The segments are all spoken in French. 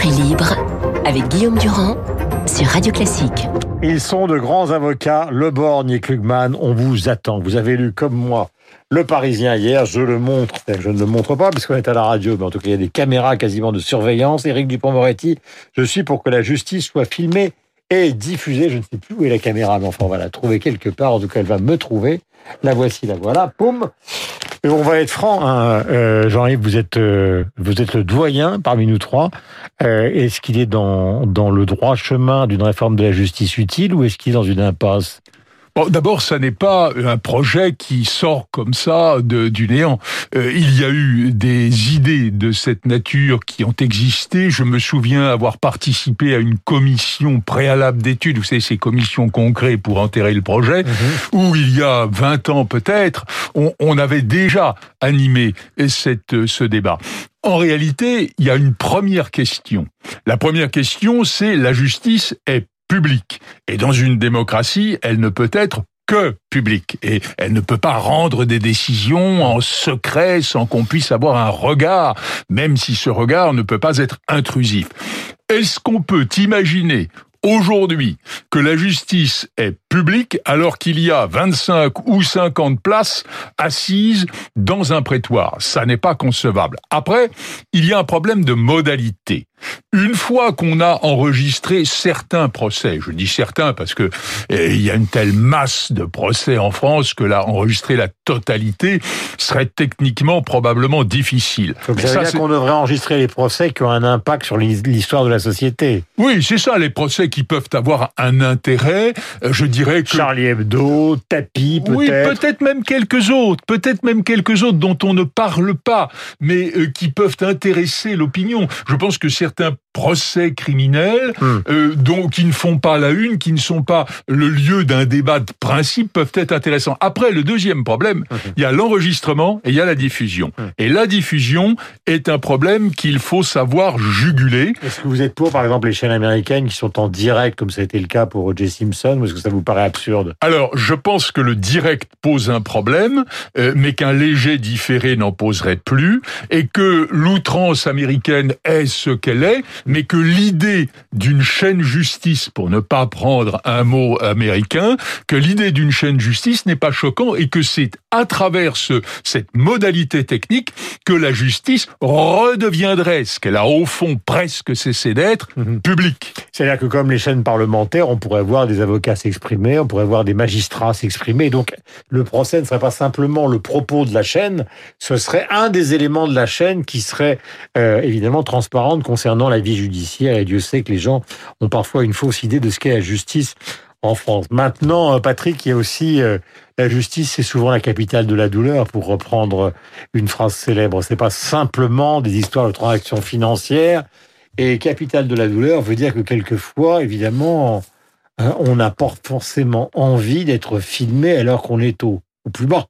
Esprit libre avec Guillaume Durand sur Radio Classique. Ils sont de grands avocats, Le Borgne et Klugman. On vous attend. Vous avez lu comme moi Le Parisien hier. Je le montre. Je ne le montre pas puisqu'on est à la radio, mais en tout cas, il y a des caméras quasiment de surveillance. Éric Dupont-Moretti, je suis pour que la justice soit filmée et diffusée. Je ne sais plus où est la caméra, mais enfin, on va la trouver quelque part. En tout cas, elle va me trouver. La voici, la voilà. Poum on va être franc, hein, euh, Jean-Yves, vous êtes euh, vous êtes le doyen parmi nous trois. Euh, est-ce qu'il est dans dans le droit chemin d'une réforme de la justice utile ou est-ce qu'il est dans une impasse? Bon, D'abord, ça n'est pas un projet qui sort comme ça de, du néant. Euh, il y a eu des idées de cette nature qui ont existé. Je me souviens avoir participé à une commission préalable d'études, vous savez, ces commissions crée pour enterrer le projet, où il y a 20 ans peut-être, on, on avait déjà animé cette, ce débat. En réalité, il y a une première question. La première question, c'est la justice est publique. Et dans une démocratie, elle ne peut être que publique. Et elle ne peut pas rendre des décisions en secret sans qu'on puisse avoir un regard, même si ce regard ne peut pas être intrusif. Est-ce qu'on peut imaginer aujourd'hui que la justice est publique alors qu'il y a 25 ou 50 places assises dans un prétoire. Ça n'est pas concevable. Après, il y a un problème de modalité. Une fois qu'on a enregistré certains procès, je dis certains parce que eh, il y a une telle masse de procès en France que là, enregistrer la totalité serait techniquement probablement difficile. Donc ça veut dire qu'on devrait enregistrer les procès qui ont un impact sur l'histoire de la société. Oui, c'est ça, les procès qui peuvent avoir un intérêt, euh, je dirais que... Charlie Hebdo, Tapi, peut-être. Oui, peut-être même quelques autres, peut-être même quelques autres dont on ne parle pas, mais euh, qui peuvent intéresser l'opinion. Je pense que certains procès criminels, Hmm. euh, qui ne font pas la une, qui ne sont pas le lieu d'un débat de principe, peuvent être intéressants. Après, le deuxième problème, il y a l'enregistrement et il y a la diffusion. Hmm. Et la diffusion est un problème qu'il faut savoir juguler. Est-ce que vous êtes pour, par exemple, les chaînes américaines qui sont en direct, comme ça a été le cas pour O.J. Simpson, ou est-ce que ça vous paraît absurde Alors, je pense que le direct pose un problème, euh, mais qu'un léger différé n'en poserait plus, et que l'outrance américaine est ce qu'elle est, mais que l'idée d'une chaîne justice, pour ne pas prendre un mot américain, que l'idée d'une chaîne justice n'est pas choquant et que c'est à travers ce, cette modalité technique que la justice redeviendrait ce qu'elle a au fond presque cessé d'être, Mhm. publique. C'est-à-dire que comme les chaînes parlementaires, on pourrait voir des avocats s'exprimer, on pourrait voir des magistrats s'exprimer. Donc le procès ne serait pas simplement le propos de la chaîne, ce serait un des éléments de la chaîne qui serait euh, évidemment transparente concernant la vie judiciaire. Et Dieu sait que les gens ont parfois une fausse idée de ce qu'est la justice en France. Maintenant, euh, Patrick, il y a aussi euh, la justice, c'est souvent la capitale de la douleur, pour reprendre une phrase célèbre. C'est pas simplement des histoires de transactions financières. Et capitale de la douleur veut dire que quelquefois, évidemment, hein, on n'a pas forcément envie d'être filmé alors qu'on est au, plus bas.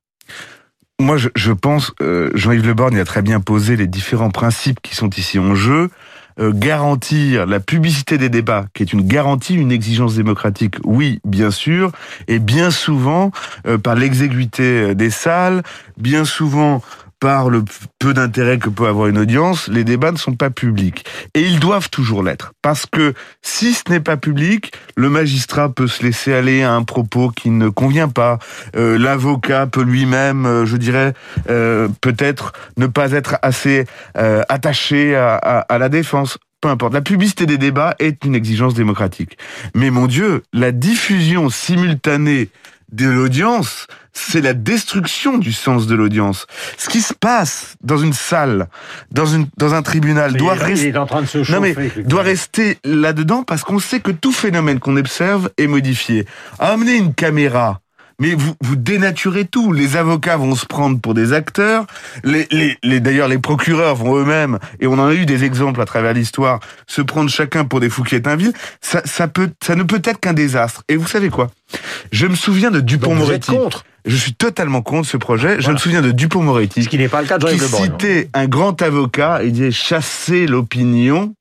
Moi, je, pense, euh, Jean-Yves Le Borgne a très bien posé les différents principes qui sont ici en jeu. Euh, garantir la publicité des débats, qui est une garantie, une exigence démocratique, oui, bien sûr, et bien souvent euh, par l'exiguïté des salles, bien souvent par le peu d'intérêt que peut avoir une audience, les débats ne sont pas publics. Et ils doivent toujours l'être. Parce que si ce n'est pas public, le magistrat peut se laisser aller à un propos qui ne convient pas. Euh, L'avocat peut lui-même, euh, je dirais, euh, peut-être ne pas être assez attaché à, à la défense. Peu importe. La publicité des débats est une exigence démocratique. Mais mon Dieu, la diffusion simultanée de l'audience, c'est la destruction du sens de l'audience. Ce qui se passe dans une salle, dans, une, dans un tribunal, doit rester non mais doit rester là-dedans parce qu'on sait que tout phénomène qu'on observe est modifié. Amener une caméra, mais vous, vous dénaturez tout. Les avocats vont se prendre pour des acteurs. Les, les, les d'ailleurs, les procureurs vont eux-mêmes, et on en a eu des exemples à travers l'histoire, se prendre chacun pour des Fouquier-Tinville. Ça, ça peut, ça ne peut être qu'un désastre. Et vous savez quoi? Je me souviens de Dupont-Moretti. contre, Je suis totalement contre ce projet. Je Voilà. me souviens de Dupont-Moretti ce qui n'est pas le cas de Jean-Yves Borgne. citait un grand avocat et disait chasser l'opinion,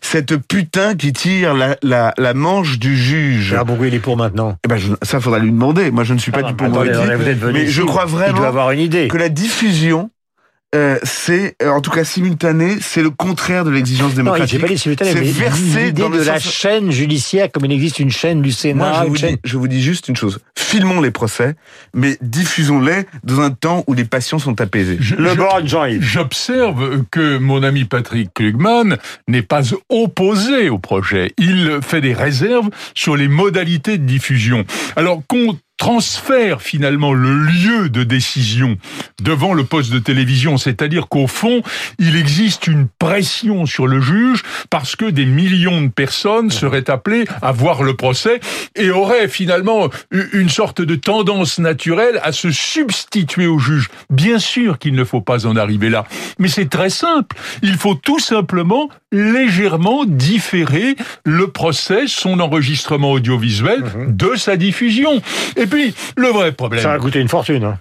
cette putain qui tire la, la, la manche du juge. Gérard Bourgoin, il est pour maintenant. Eh ben, je- ça faudra lui demander. Moi, je ne suis pas Ah, du attendez, Moretti, attendez, vous êtes venu mais ici, je crois Il doit vraiment avoir une idée. que la diffusion euh, c'est, euh, en tout cas simultané, c'est le contraire de l'exigence Non, démocratique. j'ai pas dit simultané, C'est mais versé dans le de la chaîne judiciaire, comme il existe une chaîne du Moi, Sénat, je une vous, chaîne... dis, je vous dis juste une chose. Filmons les procès, mais diffusons-les dans un temps où les passions sont apaisées. Je- Le je- Jean-Yves. J'observe que mon ami Patrick Klugman n'est pas opposé au projet. Il fait des réserves sur les modalités de diffusion. Alors qu'on transfère finalement le lieu de décision devant le poste de télévision, c'est-à-dire qu'au fond, il existe une pression sur le juge parce que des millions de personnes seraient appelées à voir le procès et auraient finalement une sorte de tendance naturelle à se substituer au juge. Bien sûr qu'il ne faut pas en arriver là, mais c'est très simple. Il faut tout simplement légèrement différer le procès, son enregistrement audiovisuel de sa diffusion. Et puis, le vrai problème. Ça va coûter une fortune. Hein.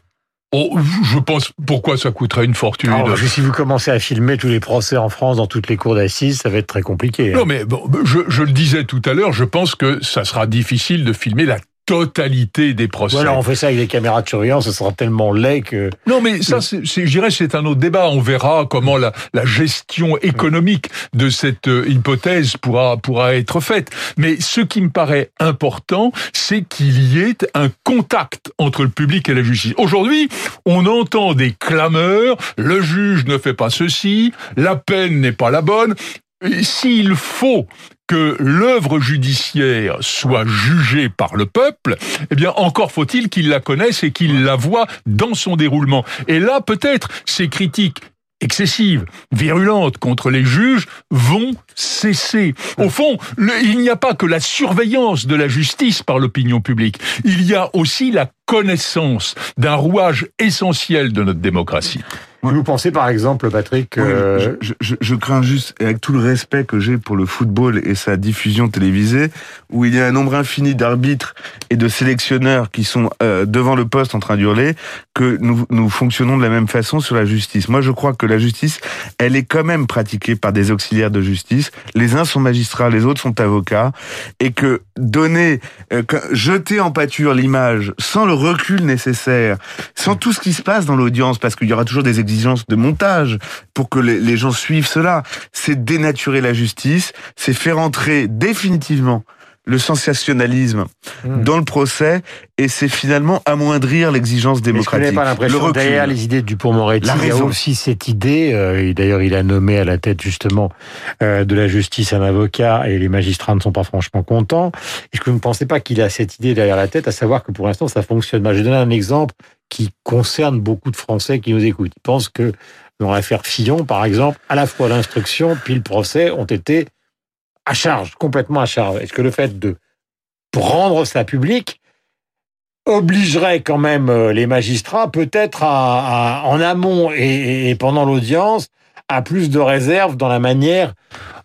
Oh, je pense, pourquoi ça coûterait une fortune? Alors, que si vous commencez à filmer tous les procès en France dans toutes les cours d'assises, ça va être très compliqué. hein. Non, mais bon, je, je le disais tout à l'heure, je pense que ça sera difficile de filmer la totalité des procès. Voilà, on fait ça avec des caméras de surveillance, ce sera tellement laid que... Non, mais ça, je dirais, c'est un autre débat. On verra comment la, la gestion économique de cette euh, hypothèse pourra pourra être faite. Mais ce qui me paraît important, c'est qu'il y ait un contact entre le public et la justice. Aujourd'hui, on entend des clameurs. Le juge ne fait pas ceci. La peine n'est pas la bonne. S'il faut que l'œuvre judiciaire soit jugée par le peuple, eh bien encore faut-il qu'il la connaisse et qu'il la voit dans son déroulement. Et là, peut-être, ces critiques excessives, virulentes contre les juges vont cesser. Au fond, il n'y a pas que la surveillance de la justice par l'opinion publique, il y a aussi la connaissance d'un rouage essentiel de notre démocratie. Vous pensez par exemple, Patrick, Oui, euh, je, je- je crains juste, et avec tout le respect que j'ai pour le football et sa diffusion télévisée, où il y a un nombre infini d'arbitres et de sélectionneurs qui sont euh, devant le poste en train d'hurler, que nous, nous fonctionnons de la même façon sur la justice. Moi, je crois que la justice, elle est quand même pratiquée par des auxiliaires de justice. Les uns sont magistrats, les autres sont avocats, et que donner, euh, jeter en pâture l'image sans le recul nécessaire, sans tout ce qui se passe dans l'audience, parce qu'il y aura toujours des exigences de montage pour que les, les gens suivent cela, c'est dénaturer la justice, c'est faire entrer définitivement le sensationnalisme Hmm. dans le procès et c'est finalement amoindrir l'exigence démocratique. pas le l'impression recul. derrière les idées de Dupont-Moretti, La il y a aussi cette idée, euh, et d'ailleurs il a nommé à la tête justement euh, de la justice un avocat et les magistrats ne sont pas franchement contents. Est-ce que vous ne pensez pas qu'il a cette idée derrière la tête, à savoir que pour l'instant ça fonctionne mal? Je vais donner un exemple qui concerne beaucoup de Français qui nous écoutent. Ils pensent que dans l'affaire Fillon, par exemple, à la fois l'instruction puis le procès ont été à charge, complètement à charge. Est-ce que le fait de rendre ça public obligerait quand même euh, les magistrats peut-être à, en amont et, pendant l'audience à plus de réserve dans la manière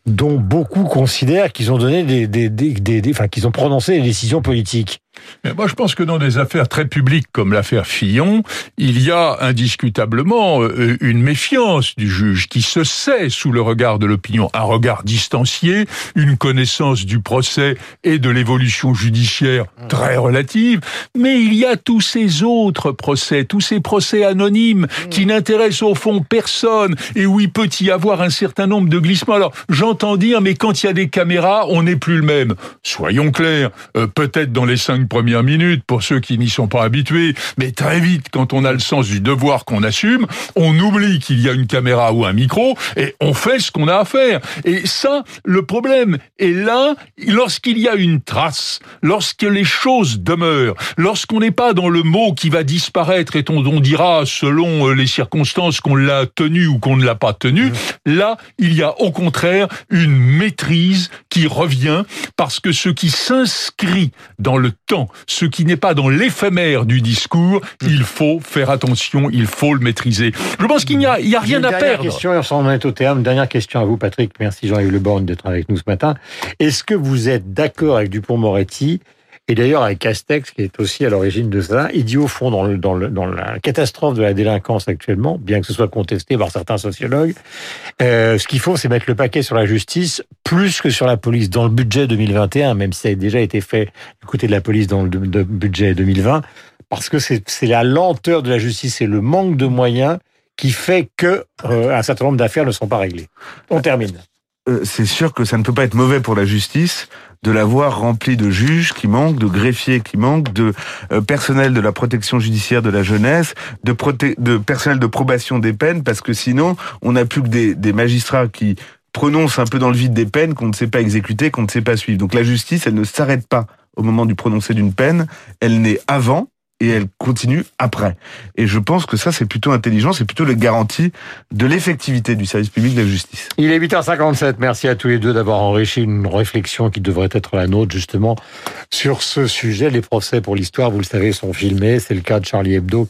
dont beaucoup considèrent qu'ils ont donné des, des, des- des- enfin qu'ils ont prononcé des décisions politiques? Mais moi, je pense que dans des affaires très publiques comme l'affaire Fillon, il y a indiscutablement euh, une méfiance du juge qui se sait sous le regard de l'opinion, un regard distancié, une connaissance du procès et de l'évolution judiciaire très relative. Mais il y a tous ces autres procès, tous ces procès anonymes qui n'intéressent au fond personne et où il peut y avoir un certain nombre de glissements. Alors, j'entends dire, mais quand il y a des caméras, on n'est plus le même. Soyons clairs, euh, peut-être dans les cinq premières minutes pour ceux qui n'y sont pas habitués, mais très vite, quand on a le sens du devoir qu'on assume, on oublie qu'il y a une caméra ou un micro et on fait ce qu'on a à faire. Et ça, le problème est là lorsqu'il y a une trace, lorsque les choses demeurent, lorsqu'on n'est pas dans le mot qui va disparaître et on, on dira selon euh, les circonstances qu'on l'a tenu ou qu'on ne l'a pas tenu, là, il y a au contraire une maîtrise qui revient parce que ce qui s'inscrit dans le temps, ce qui n'est pas dans l'éphémère du discours, il faut faire attention, il faut le maîtriser. Je pense qu'il n'y a, il y a rien à dernière perdre. question, et on s'en est au terme. Dernière question à vous, Patrick. Merci Jean-Yves Le Borgne d'être avec nous ce matin. Est-ce que vous êtes d'accord avec Dupont-Moretti et d'ailleurs avec Castex, qui est aussi à l'origine de ça, il dit au fond dans, le, dans, le, dans la catastrophe de la délinquance actuellement, bien que ce soit contesté par certains sociologues, euh, ce qu'il faut, c'est mettre le paquet sur la justice plus que sur la police dans le budget 2021, même si ça a déjà été fait du côté de la police dans le budget 2020, parce que c'est c'est la lenteur de la justice et le manque de moyens qui fait que euh, un certain nombre d'affaires ne sont pas réglées. On termine. Euh, c'est sûr que ça ne peut pas être mauvais pour la justice de l'avoir rempli de juges qui manquent, de greffiers qui manquent, de euh, personnel de la protection judiciaire de la jeunesse, de, de personnel de probation des peines, parce que sinon, on n'a plus que des, des magistrats qui prononcent un peu dans le vide des peines qu'on ne sait pas exécuter, qu'on ne sait pas suivre. Donc la justice, elle ne s'arrête pas au moment du prononcé d'une peine, elle naît avant et elle continue après. Et je pense que ça, c'est plutôt intelligent, c'est plutôt la garantie de l'effectivité du service public de la justice. Il est 8h57. Merci à tous les deux d'avoir enrichi une réflexion qui devrait être la nôtre, justement, sur ce sujet. Les procès pour l'histoire, vous le savez, sont filmés. C'est le cas de Charlie Hebdo.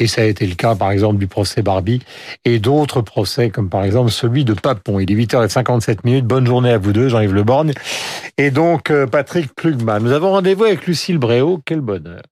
Et ça a été le cas, par exemple, du procès Barbie et d'autres procès, comme par exemple celui de Papon. Il est 8h57 minutes. Bonne journée à vous deux, Jean-Yves Leborgne. Et donc, euh, Patrick Plugman. Nous avons rendez-vous avec Lucille Bréau. Quel bonheur.